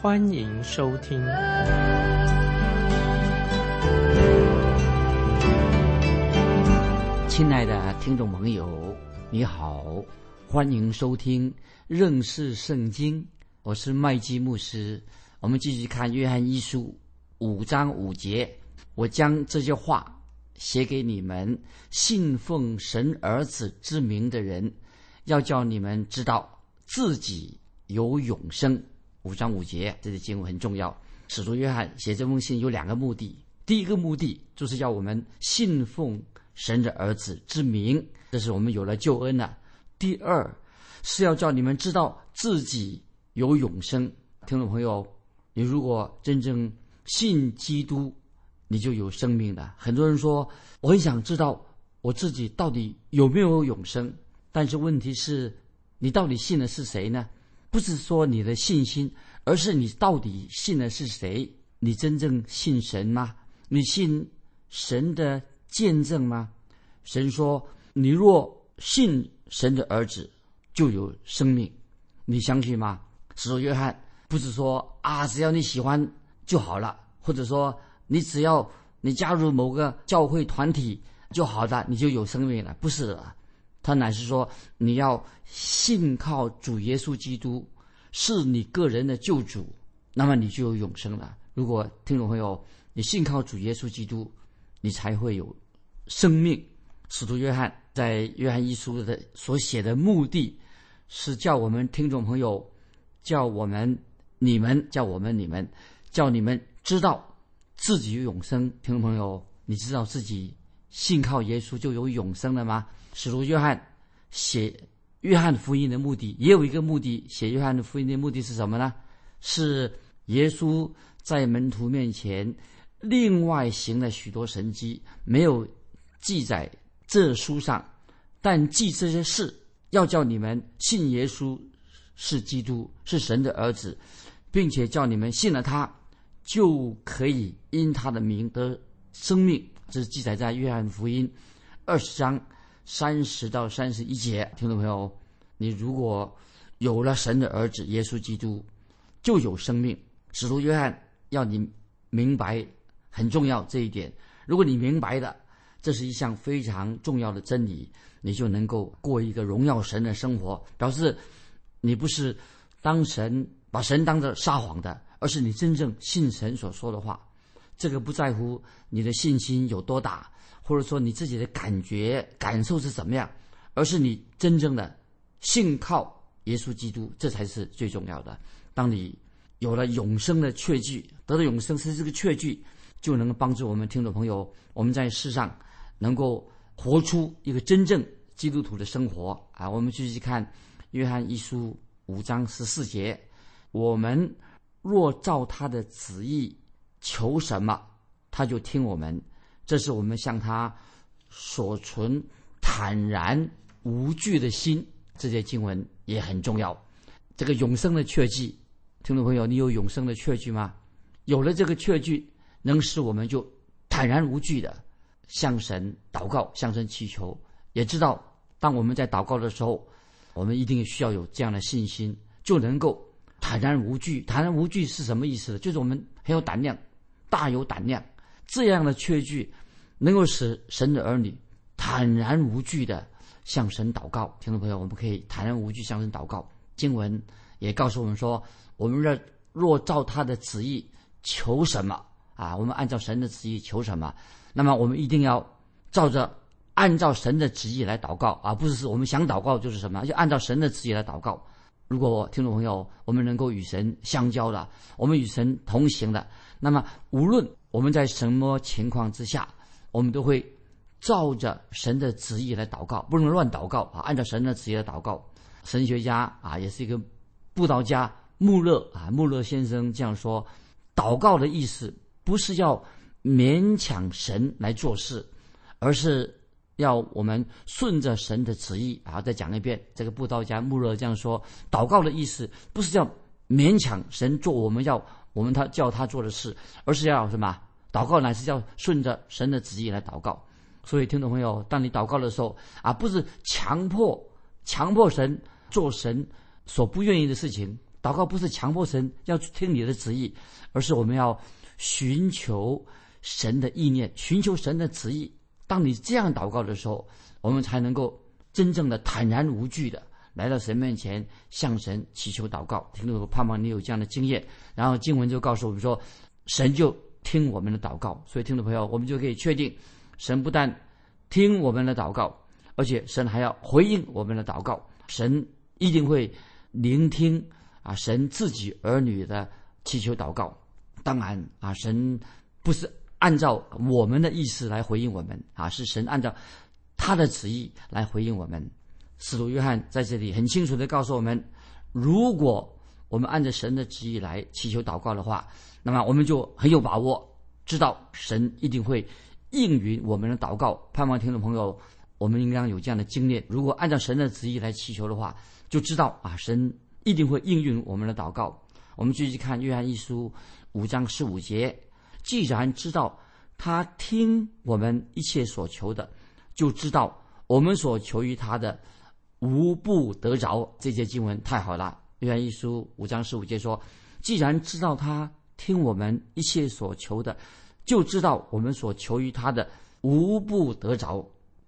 欢迎收听。亲爱的听众朋友，你好，欢迎收听认识圣经，我是麦基牧师。我们继续看约翰一书五章五节，我将这些话。写给你们信奉神儿子之名的人，要叫你们知道自己有永生。五章五节，这些经文很重要。使徒约翰写这封信有两个目的：第一个目的就是要我们信奉神的儿子之名，这是我们有了救恩了；第二是要叫你们知道自己有永生。听众朋友，你如果真正信基督。你就有生命了。很多人说，我很想知道我自己到底有没有永生。但是问题是，你到底信的是谁呢？不是说你的信心，而是你到底信的是谁？你真正信神吗？你信神的见证吗？神说：“你若信神的儿子，就有生命。”你相信吗？使徒约翰不是说啊，只要你喜欢就好了，或者说。你只要你加入某个教会团体就好的，你就有生命了，不是的。他乃是说你要信靠主耶稣基督，是你个人的救主，那么你就有永生了。如果听众朋友你信靠主耶稣基督，你才会有生命。使徒约翰在约翰一书的所写的目的，是叫我们听众朋友，叫我们你们，叫我们你们，叫你们知道。自己有永生，听众朋友，你知道自己信靠耶稣就有永生了吗？使徒约翰写约翰福音的目的也有一个目的，写约翰的福音的目的是什么呢？是耶稣在门徒面前另外行了许多神迹，没有记载这书上，但记这些事，要叫你们信耶稣是基督，是神的儿子，并且叫你们信了他。就可以因他的名得生命，这是记载在约翰福音二十章三十到三十一节。听众朋友，你如果有了神的儿子耶稣基督，就有生命。使徒约翰要你明白很重要这一点。如果你明白的，这是一项非常重要的真理，你就能够过一个荣耀神的生活，表示你不是当神把神当着撒谎的。而是你真正信神所说的话，这个不在乎你的信心有多大，或者说你自己的感觉感受是怎么样，而是你真正的信靠耶稣基督，这才是最重要的。当你有了永生的确据，得到永生是这个确据，就能帮助我们听众朋友，我们在世上能够活出一个真正基督徒的生活啊！我们继续看约翰一书五章十四节，我们。若照他的旨意求什么，他就听我们。这是我们向他所存坦然无惧的心。这些经文也很重要。这个永生的确据，听众朋友，你有永生的确据吗？有了这个确据，能使我们就坦然无惧的向神祷告、向神祈求。也知道，当我们在祷告的时候，我们一定需要有这样的信心，就能够。坦然无惧，坦然无惧是什么意思呢？就是我们很有胆量，大有胆量。这样的确据，能够使神的儿女坦然无惧的向神祷告。听众朋友，我们可以坦然无惧向神祷告。经文也告诉我们说，我们若若照他的旨意求什么啊，我们按照神的旨意求什么，那么我们一定要照着按照神的旨意来祷告啊，不是我们想祷告就是什么，就按照神的旨意来祷告。如果听众朋友，我们能够与神相交的，我们与神同行的，那么无论我们在什么情况之下，我们都会照着神的旨意来祷告，不能乱祷告啊！按照神的旨意来祷告。神学家啊，也是一个布道家穆勒啊，穆勒先生这样说：祷告的意思不是要勉强神来做事，而是要我们顺着神的旨意。啊，再讲一遍，这个布道家穆勒这样说：祷告的意思不是要勉强神做我们要我们他叫他做的事，而是要什么？祷告乃是要顺着神的旨意来祷告。所以，听众朋友，当你祷告的时候啊，不是强迫强迫神做神所不愿意的事情。祷告不是强迫神要听你的旨意，而是我们要寻求神的意念，寻求神的旨意。当你这样祷告的时候，我们才能够真正的坦然无惧的来到神面前，向神祈求祷告。听众朋友，盼望你有这样的经验。然后经文就告诉我们说，神就听我们的祷告。所以，听众朋友，我们就可以确定，神不但听我们的祷告，而且神还要回应我们的祷告。神一定会聆听。啊，神自己儿女的祈求祷告，当然啊，神不是按照我们的意思来回应我们啊，是神按照他的旨意来回应我们。使徒约翰在这里很清楚的告诉我们，如果我们按照神的旨意来祈求祷告的话，那么我们就很有把握，知道神一定会应允我们的祷告。盼望听众朋友，我们应当有这样的经验：如果按照神的旨意来祈求的话，就知道啊，神。一定会应允我们的祷告。我们继续看约翰一书五章十五节：既然知道他听我们一切所求的，就知道我们所求于他的无不得着。这些经文太好了。约翰一书五章十五节说：既然知道他听我们一切所求的，就知道我们所求于他的无不得着。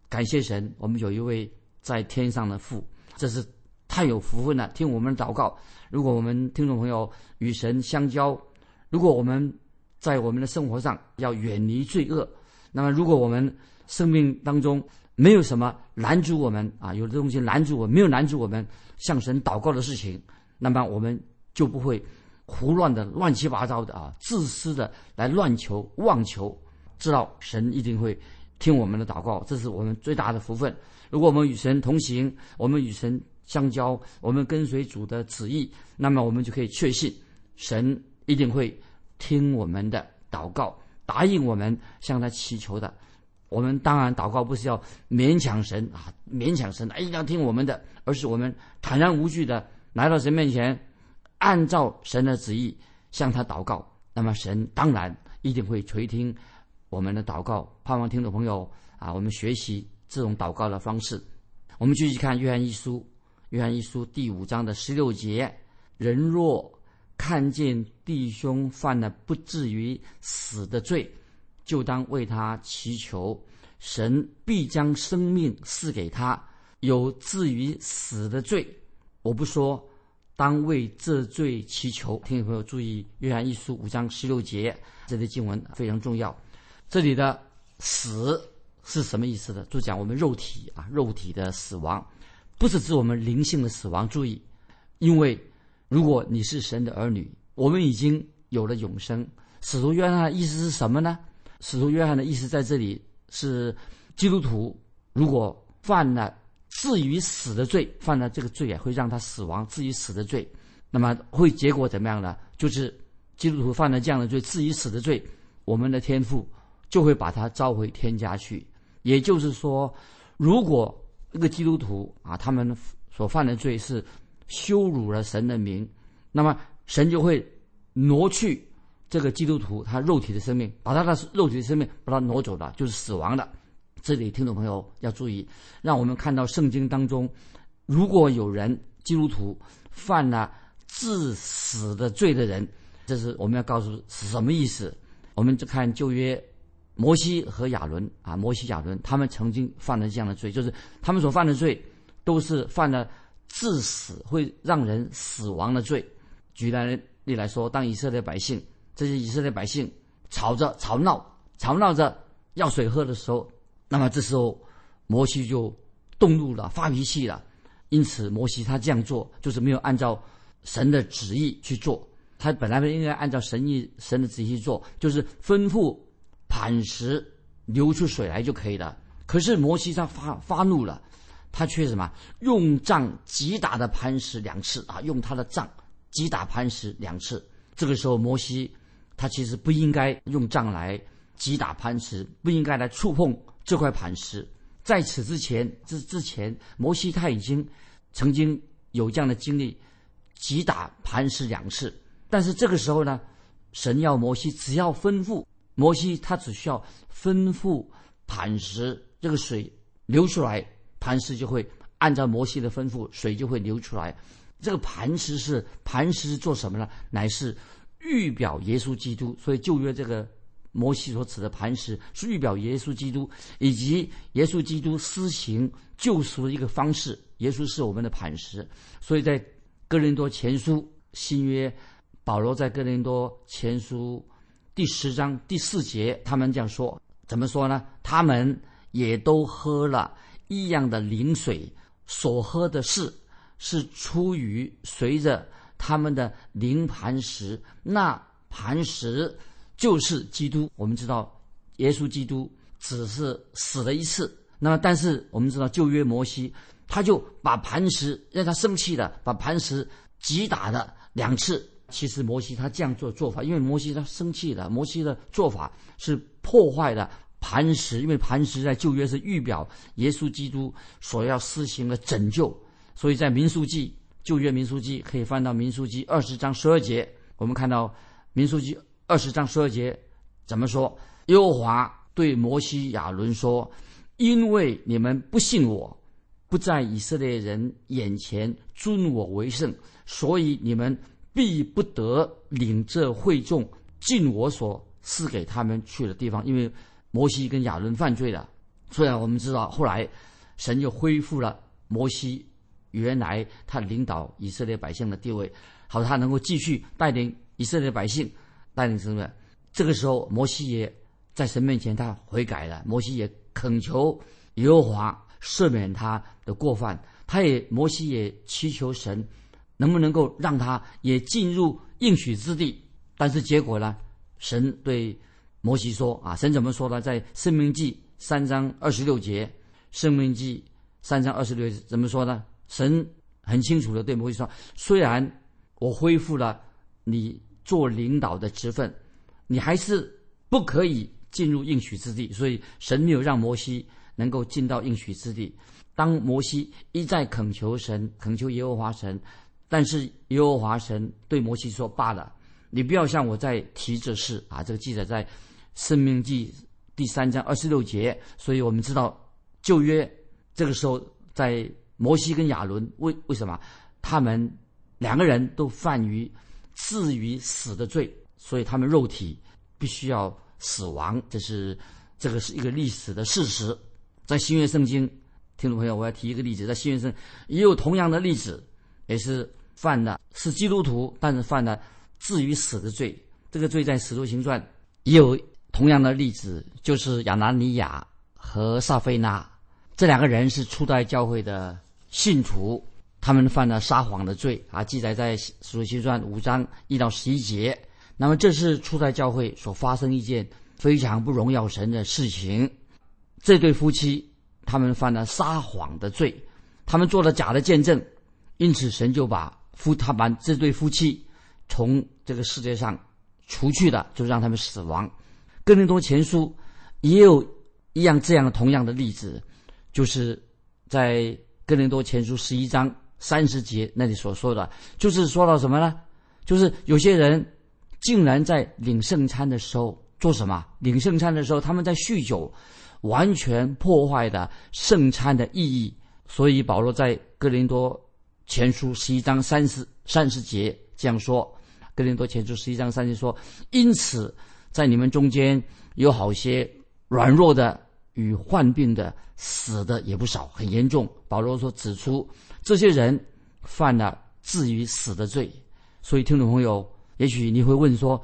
感谢神，我们有一位在天上的父，这是。太有福分了！听我们祷告。如果我们听众朋友与神相交，如果我们在我们的生活上要远离罪恶，那么如果我们生命当中没有什么拦阻我们啊，有的东西拦阻我，没有拦阻我们向神祷告的事情，那么我们就不会胡乱的、乱七八糟的啊，自私的来乱求、妄求。知道神一定会听我们的祷告，这是我们最大的福分。如果我们与神同行，我们与神。相交，我们跟随主的旨意，那么我们就可以确信，神一定会听我们的祷告，答应我们向他祈求的。我们当然祷告不是要勉强神啊，勉强神一定要听我们的，而是我们坦然无惧的来到神面前，按照神的旨意向他祷告。那么神当然一定会垂听我们的祷告。盼望听众朋友啊，我们学习这种祷告的方式。我们继续看约翰一书。约翰一书第五章的十六节：人若看见弟兄犯了不至于死的罪，就当为他祈求，神必将生命赐给他；有至于死的罪，我不说，当为这罪祈求。听众朋友注意，约翰一书五章十六节，这里经文非常重要。这里的死是什么意思的？就讲我们肉体啊，肉体的死亡。不是指我们灵性的死亡，注意，因为如果你是神的儿女，我们已经有了永生。使徒约翰的意思是什么呢？使徒约翰的意思在这里是，基督徒如果犯了至于死的罪，犯了这个罪啊，会让他死亡，至于死的罪，那么会结果怎么样呢？就是基督徒犯了这样的罪，至于死的罪，我们的天父就会把他召回天家去。也就是说，如果一个基督徒啊，他们所犯的罪是羞辱了神的名，那么神就会挪去这个基督徒他肉体的生命，把他的肉体的生命把他挪走了，就是死亡的。这里听众朋友要注意，让我们看到圣经当中，如果有人基督徒犯了致死的罪的人，这是我们要告诉是什么意思？我们就看旧约。摩西和亚伦啊，摩西、亚伦，他们曾经犯了这样的罪，就是他们所犯的罪，都是犯了致死会让人死亡的罪。举例来说，当以色列百姓这些以色列百姓吵着吵闹、吵闹着要水喝的时候，那么这时候摩西就动怒了，发脾气了。因此，摩西他这样做就是没有按照神的旨意去做，他本来应该按照神意、神的旨意去做，就是吩咐。磐石流出水来就可以了。可是摩西他发发怒了，他却什么用杖击打的磐石两次啊，用他的杖击打磐石两次。这个时候摩西他其实不应该用杖来击打磐石，不应该来触碰这块磐石。在此之前，之之前，摩西他已经曾经有这样的经历，击打磐石两次。但是这个时候呢，神要摩西只要吩咐摩西，他只需要吩咐磐石这个水流出来，磐石就会按照摩西的吩咐，水就会流出来。这个磐石是磐石做什么呢？乃是预表耶稣基督。所以旧约这个摩西所指的磐石是预表耶稣基督，以及耶稣基督施行救赎的一个方式。耶稣是我们的磐石。所以在哥林多前书新约，保罗在哥林多前书第十章第四节，他们这样说：怎么说呢？他们也都喝了一样的灵水，所喝的是。是出于随着他们的灵磐石，那磐石就是基督。我们知道，耶稣基督只是死了一次。那么，但是我们知道旧约摩西，他就把磐石让他生气的，把磐石击打了两次。其实摩西他这样做做法，因为摩西他生气了，摩西的做法是破坏了磐石，因为磐石在旧约是预表耶稣基督所要施行的拯救。所以在民数记旧约民数记可以翻到民数记二十章十二节，我们看到民数记二十章十二节怎么说？耶和华对摩西亚伦说：“因为你们不信我，不在以色列人眼前尊我为圣，所以你们必不得领这会众进我所赐给他们去的地方。因为摩西跟亚伦犯罪了，虽然我们知道后来神就恢复了摩西。”原来他领导以色列百姓的地位，好，他能够继续带领以色列百姓，带领什么？这个时候，摩西也在神面前他悔改了，摩西也恳求耶和华赦免他的过犯，他也摩西也祈求神，能不能够让他也进入应许之地？但是结果呢？神对摩西说：“啊，神怎么说呢？在生命记三章二十六节，生命记三章二十六怎么说呢？”神很清楚的对摩西说：“虽然我恢复了你做领导的职分，你还是不可以进入应许之地。所以神没有让摩西能够进到应许之地。当摩西一再恳求神，恳求耶和华神，但是耶和华神对摩西说：‘罢了，你不要向我再提这事啊！’这个记载在《生命记》第三章二十六节。所以我们知道旧约这个时候在。摩西跟亚伦为为什么他们两个人都犯于至于死的罪，所以他们肉体必须要死亡，这是这个是一个历史的事实。在新约圣经，听众朋友，我要提一个例子，在新约圣也有同样的例子，也是犯的是基督徒，但是犯了至于死的罪。这个罪在使徒行传也有同样的例子，就是亚拿尼亚和撒菲娜这两个人是初代教会的。信徒他们犯了撒谎的罪啊，记载在《使徒行传》五章一到十一节。那么这是初代教会所发生一件非常不荣耀神的事情。这对夫妻他们犯了撒谎的罪，他们做了假的见证，因此神就把夫他把这对夫妻从这个世界上除去了，就让他们死亡。哥林多前书也有一样这样同样的例子，就是在。哥林多前书十一章三十节那里所说的，就是说到什么呢？就是有些人竟然在领圣餐的时候做什么？领圣餐的时候，他们在酗酒，完全破坏的圣餐的意义。所以保罗在哥林多前书十一章三十三十节这样说：哥林多前书十一章三十说，因此在你们中间有好些软弱的。与患病的、死的也不少，很严重。保罗说，指出这些人犯了至于死的罪。所以，听众朋友，也许你会问说，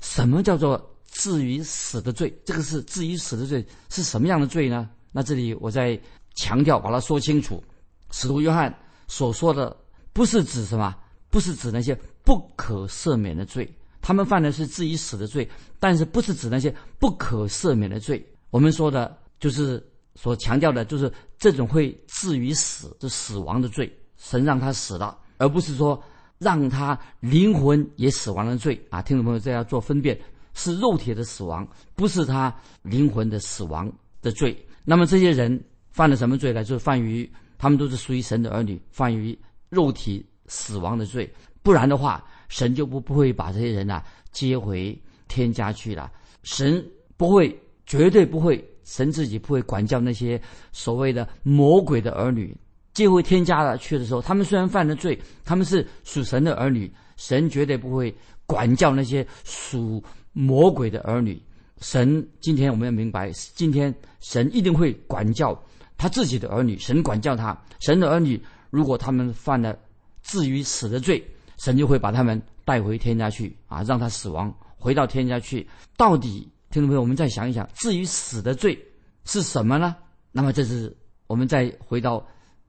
什么叫做至于死的罪？这个是至于死的罪是什么样的罪呢？那这里我再强调，把它说清楚。使徒约翰所说的，不是指什么？不是指那些不可赦免的罪。他们犯的是至于死的罪，但是不是指那些不可赦免的罪。我们说的。就是所强调的，就是这种会至于死，就死亡的罪，神让他死了，而不是说让他灵魂也死亡的罪啊！听众朋友，这要做分辨，是肉体的死亡，不是他灵魂的死亡的罪。那么这些人犯了什么罪呢？就是犯于他们都是属于神的儿女，犯于肉体死亡的罪。不然的话，神就不不会把这些人呐接回天家去了。神不会，绝对不会，神自己不会管教那些所谓的魔鬼的儿女。接回天家了去的时候，他们虽然犯了罪，他们是属神的儿女，神绝对不会管教那些属魔鬼的儿女。神今天我们要明白，今天神一定会管教他自己的儿女。神管教他，神的儿女如果他们犯了至于死的罪，神就会把他们带回天家去啊，让他死亡，回到天家去。到底听众朋友，我们再想一想，至于死的罪是什么呢？那么这是我们再回到。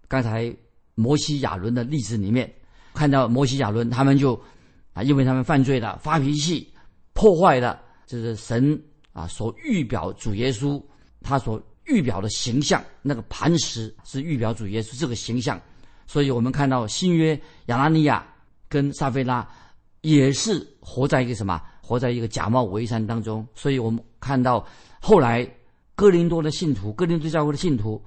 刚才摩西亚伦的例子里面，看到摩西亚伦他们就啊，因为他们犯罪了，发脾气，破坏了，就是神啊所预表主耶稣他所预表的形象，那个磐石是预表主耶稣这个形象，所以我们看到新约亚拉尼亚跟撒菲拉也是活在一个什么，活在一个假冒伪善当中，所以我们看到后来哥林多的信徒，哥林多教会的信徒。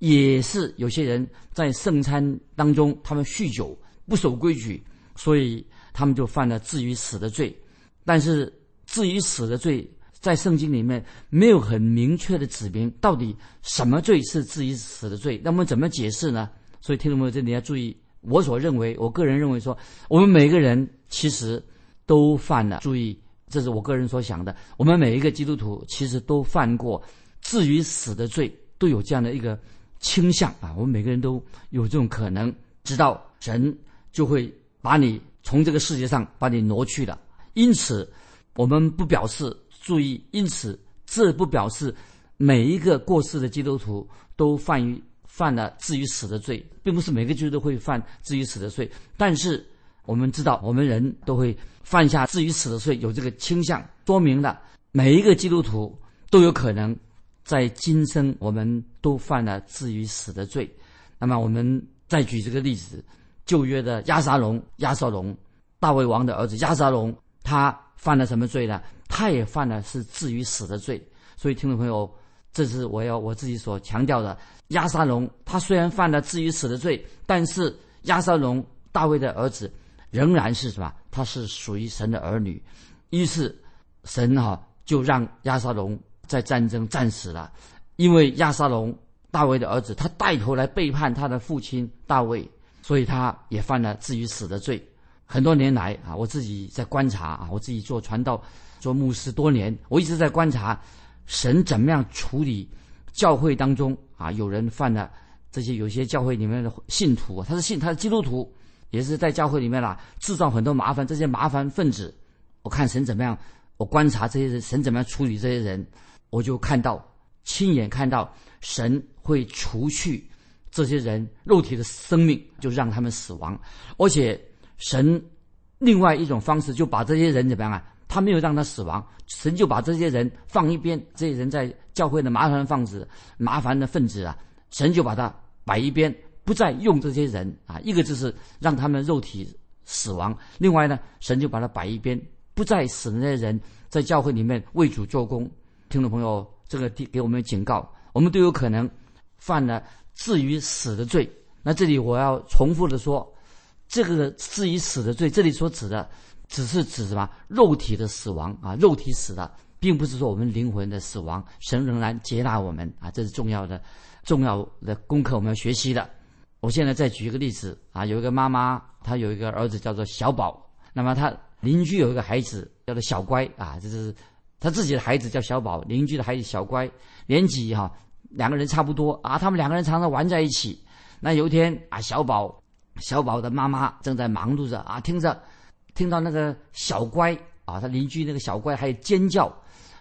也是有些人在圣餐当中，他们酗酒不守规矩，所以他们就犯了至于死的罪。但是至于死的罪，在圣经里面没有很明确的指明到底什么罪是至于死的罪。那么怎么解释呢？所以听众朋友这里要注意，我所认为，我个人认为说，我们每个人其实都犯了。注意，这是我个人所想的。我们每一个基督徒其实都犯过至于死的罪，都有这样的一个。倾向啊，我们每个人都有这种可能，知道神就会把你从这个世界上把你挪去了。因此，我们不表示注意，因此这不表示每一个过世的基督徒都犯于犯了至于死的罪，并不是每个基督徒会犯至于死的罪。但是我们知道，我们人都会犯下至于死的罪，有这个倾向，说明了每一个基督徒都有可能。在今生，我们都犯了至于死的罪。那么，我们再举这个例子：旧约的亚撒龙，亚撒龙，大卫王的儿子亚撒龙，他犯了什么罪呢？他也犯了是至于死的罪。所以，听众朋友，这是我要我自己所强调的：亚撒龙他虽然犯了至于死的罪，但是亚撒龙大卫的儿子仍然是什么？他是属于神的儿女。于是，神哈就让亚撒龙。在战争战死了，因为亚沙龙大卫的儿子，他带头来背叛他的父亲大卫，所以他也犯了至于死的罪。很多年来啊，我自己在观察啊，我自己做传道、做牧师多年，我一直在观察神怎么样处理教会当中啊有人犯了这些，有些教会里面的信徒，他是信他是基督徒，也是在教会里面啦制造很多麻烦，这些麻烦分子，我看神怎么样，我观察这些人，神怎么样处理这些人。我就看到，亲眼看到神会除去这些人肉体的生命，就让他们死亡。而且神另外一种方式，就把这些人怎么样啊？他没有让他死亡，神就把这些人放一边。这些人在教会的麻烦分子、麻烦的分子啊，神就把他摆一边，不再用这些人啊。一个就是让他们肉体死亡，另外呢，神就把他摆一边，不再使那些人在教会里面为主做工。听众朋友，这个给给我们警告，我们都有可能犯了至于死的罪。那这里我要重复的说，这个至于死的罪，这里所指的只是指什么？肉体的死亡啊，肉体死了，并不是说我们灵魂的死亡。神仍然接纳我们啊，这是重要的、重要的功课，我们要学习的。我现在再举一个例子啊，有一个妈妈，她有一个儿子叫做小宝，那么他邻居有一个孩子叫做小乖啊，这是。他自己的孩子叫小宝，邻居的孩子小乖，年纪哈两个人差不多啊。他们两个人常常玩在一起。那有一天啊，小宝小宝的妈妈正在忙碌着啊，听着听到那个小乖啊，他邻居那个小乖还尖叫，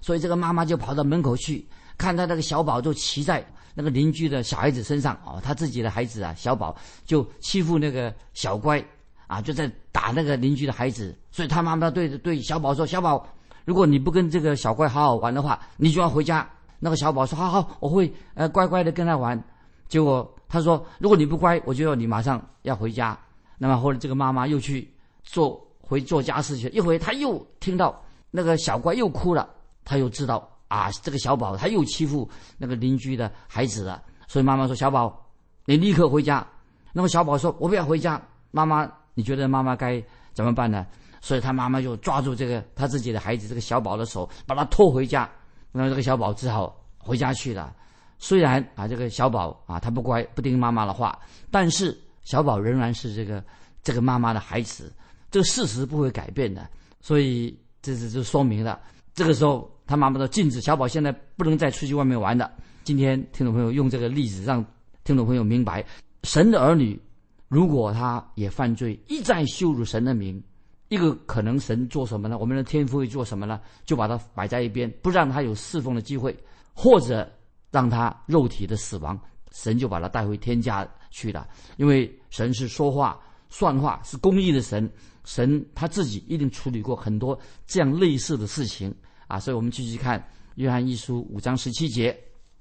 所以这个妈妈就跑到门口去看他那个小宝就骑在那个邻居的小孩子身上哦，他自己的孩子啊小宝就欺负那个小乖啊，就在打那个邻居的孩子，所以他妈妈对对小宝说：“小宝。”如果你不跟这个小怪好好玩的话，你就要回家。那个小宝说：“好好，我会呃乖乖的跟他玩。”结果他说：“如果你不乖，我就要你马上要回家。”那么后来这个妈妈又去做回做家事去，一回他又听到那个小怪又哭了，他又知道啊，这个小宝他又欺负那个邻居的孩子了，所以妈妈说：“小宝，你立刻回家。”那么小宝说：“我不要回家。”妈妈，你觉得妈妈该怎么办呢？所以他妈妈就抓住这个他自己的孩子这个小宝的手，把他拖回家。那么这个小宝只好回家去了。虽然啊，这个小宝啊，他不乖，不听妈妈的话，但是小宝仍然是这个这个妈妈的孩子，这个事实不会改变的。所以这是就说明了，这个时候他妈妈说禁止小宝现在不能再出去外面玩了。今天听众朋友用这个例子让听众朋友明白，神的儿女如果他也犯罪，一再羞辱神的名。一个可能神做什么呢？我们的天父会做什么呢？就把他摆在一边，不让他有侍奉的机会，或者让他肉体的死亡，神就把他带回天家去了。因为神是说话算话，是公义的神，神他自己一定处理过很多这样类似的事情啊。所以我们继续看约翰一书五章十七节，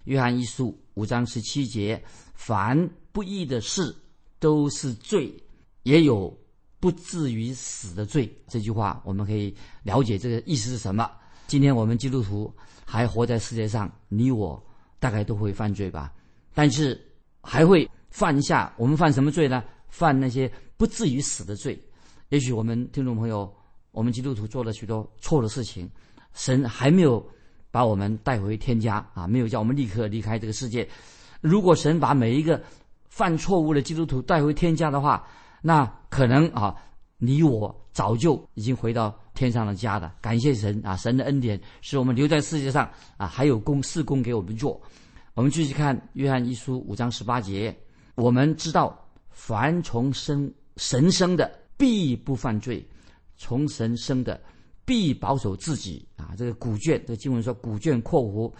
约翰一书五章十七节，凡不义的事都是罪，也有。不至于死的罪，这句话我们可以了解这个意思是什么。今天我们基督徒还活在世界上，你我大概都会犯罪吧，但是还会犯下我们犯什么罪呢？犯那些不至于死的罪。也许我们听众朋友，我们基督徒做了许多错的事情，神还没有把我们带回天家啊，没有叫我们立刻离开这个世界。如果神把每一个犯错误的基督徒带回天家的话，那可能啊，你我早就已经回到天上的家了。感谢神啊，神的恩典使我们留在世界上啊，还有公事工给我们做。我们继续看约翰一书五章十八节，我们知道凡从生神生的必不犯罪，从神生的必保守自己啊。这个古卷这个经文说古卷括弧，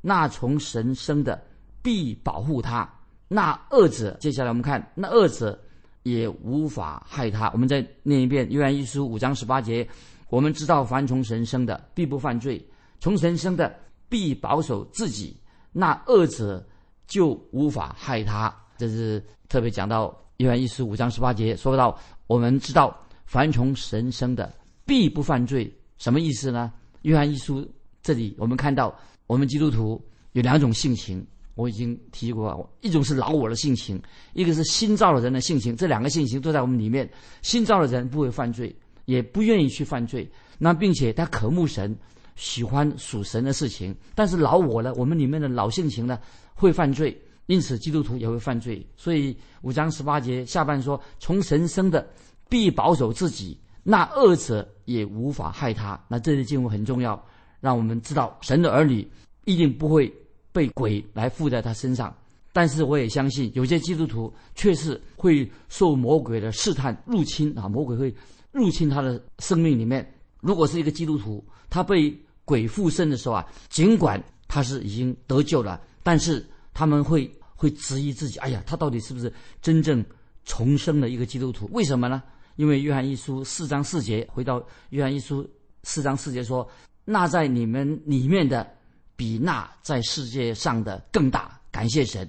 那从神生的必保护他。那二者，接下来我们看那二者。也无法害他。我们再念一遍《约翰一书》五章十八节。我们知道，凡从神生的，必不犯罪；从神生的，必保守自己。那恶者就无法害他。这是特别讲到《约翰一书》五章十八节，说到我们知道，凡从神生的，必不犯罪。什么意思呢？《约翰一书》这里我们看到，我们基督徒有两种性情。我已经提过，一种是老我的性情，一个是新造的人的性情，这两个性情都在我们里面。新造的人不会犯罪，也不愿意去犯罪，那并且他渴慕神，喜欢属神的事情。但是老我呢，我们里面的老性情呢，会犯罪，因此基督徒也会犯罪。所以五章十八节下半说：“从神生的必保守自己，那恶者也无法害他。”那这些经文很重要，让我们知道神的儿女一定不会。被鬼来附在他身上，但是我也相信有些基督徒却是会受魔鬼的试探入侵啊，魔鬼会入侵他的生命里面。如果是一个基督徒，他被鬼附身的时候啊，尽管他是已经得救了，但是他们会会质疑自己：哎呀，他到底是不是真正重生的一个基督徒？为什么呢？因为约翰一书四章四节，回到约翰一书四章四节说：“那在你们里面的。”比那在世界上的更大，感谢神，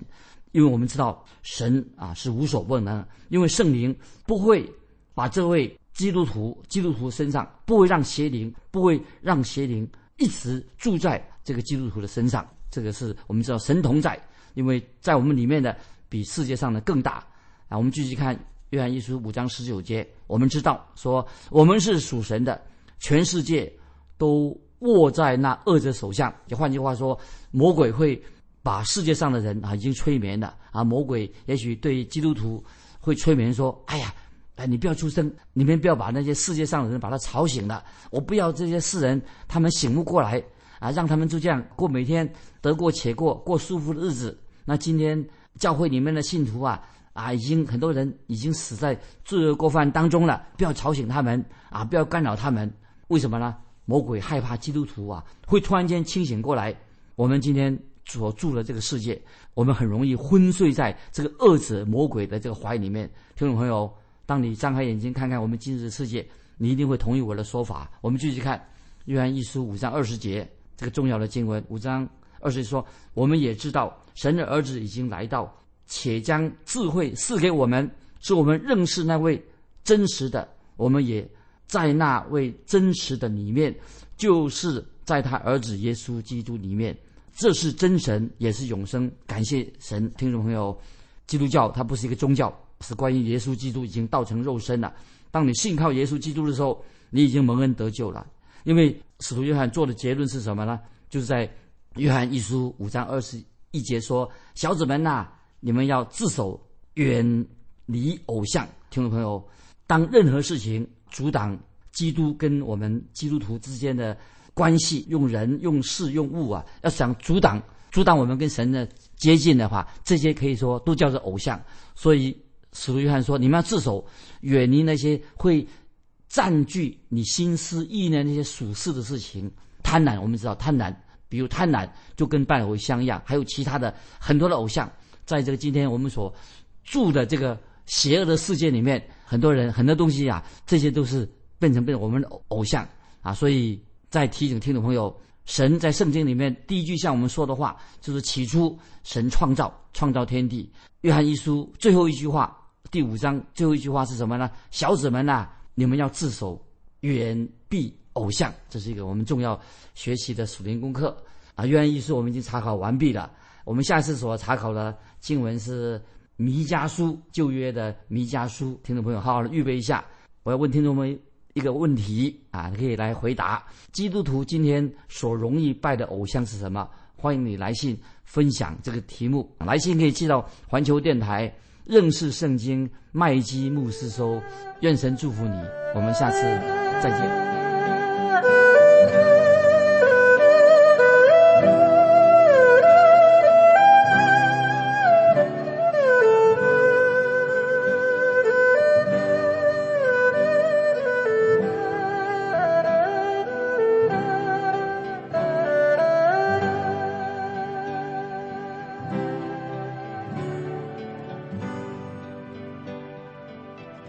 因为我们知道神啊是无所不能，因为圣灵不会把这位基督徒基督徒身上不会让邪灵不会让邪灵一直住在这个基督徒的身上，这个是我们知道神同在，因为在我们里面的比世界上的更大啊。我们继续看约翰一书五章十九节，我们知道说我们是属神的，全世界都。握在那恶者手上，就换句话说，魔鬼会把世界上的人啊已经催眠了啊。魔鬼也许对基督徒会催眠说：“哎呀，哎，你不要出声，你们不要把那些世界上的人把他吵醒了。我不要这些世人他们醒悟过来啊，让他们就这样过每天得过且过，过舒服的日子。那今天教会里面的信徒啊啊，已经很多人已经死在罪恶过犯当中了，不要吵醒他们啊，不要干扰他们。为什么呢？”魔鬼害怕基督徒啊，会突然间清醒过来。我们今天所住的这个世界，我们很容易昏睡在这个恶者魔鬼的这个怀里面。听众朋友，当你张开眼睛看看我们今日的世界，你一定会同意我的说法。我们继续看约翰一书五章二十节这个重要的经文。五章二十节说：“我们也知道神的儿子已经来到，且将智慧赐给我们，使我们认识那位真实的。我们也。”在那位真实的里面，就是在他儿子耶稣基督里面，这是真神，也是永生。感谢神，听众朋友，基督教它不是一个宗教，是关于耶稣基督已经道成肉身了。当你信靠耶稣基督的时候，你已经蒙恩得救了。因为使徒约翰做的结论是什么呢？就是在约翰一书五章二十一节说：“小子们呐，你们要自首，远离偶像。”听众朋友，当任何事情阻挡基督跟我们基督徒之间的关系，用人、用事、用物啊，要想阻挡阻挡我们跟神的接近的话，这些可以说都叫做偶像。所以使徒约翰说：“你们要自首，远离那些会占据你心思意念那些属世的事情。贪婪，我们知道贪婪。”比如贪婪就跟拜偶像一样，还有其他的很多的偶像，在这个今天我们所住的这个邪恶的世界里面，很多人很多东西啊，这些都是变成变成我们的偶像啊。所以在提醒听众朋友，神在圣经里面第一句向我们说的话，就是起初神创造创造天地。约翰一书最后一句话，第五章最后一句话是什么呢？小子们呐，你们要自守，远避。偶像，这是一个我们重要学习的属灵功课啊。约翰一书我们已经查考完毕了，我们下次所查考的经文是弥迦书旧约的弥迦书。听众朋友，好好的预备一下，我要问听众们一个问题啊，你可以来回答：基督徒今天所容易拜的偶像是什么？欢迎你来信分享这个题目，来信可以寄到环球电台认识圣经麦基牧师收。愿神祝福你，我们下次再见。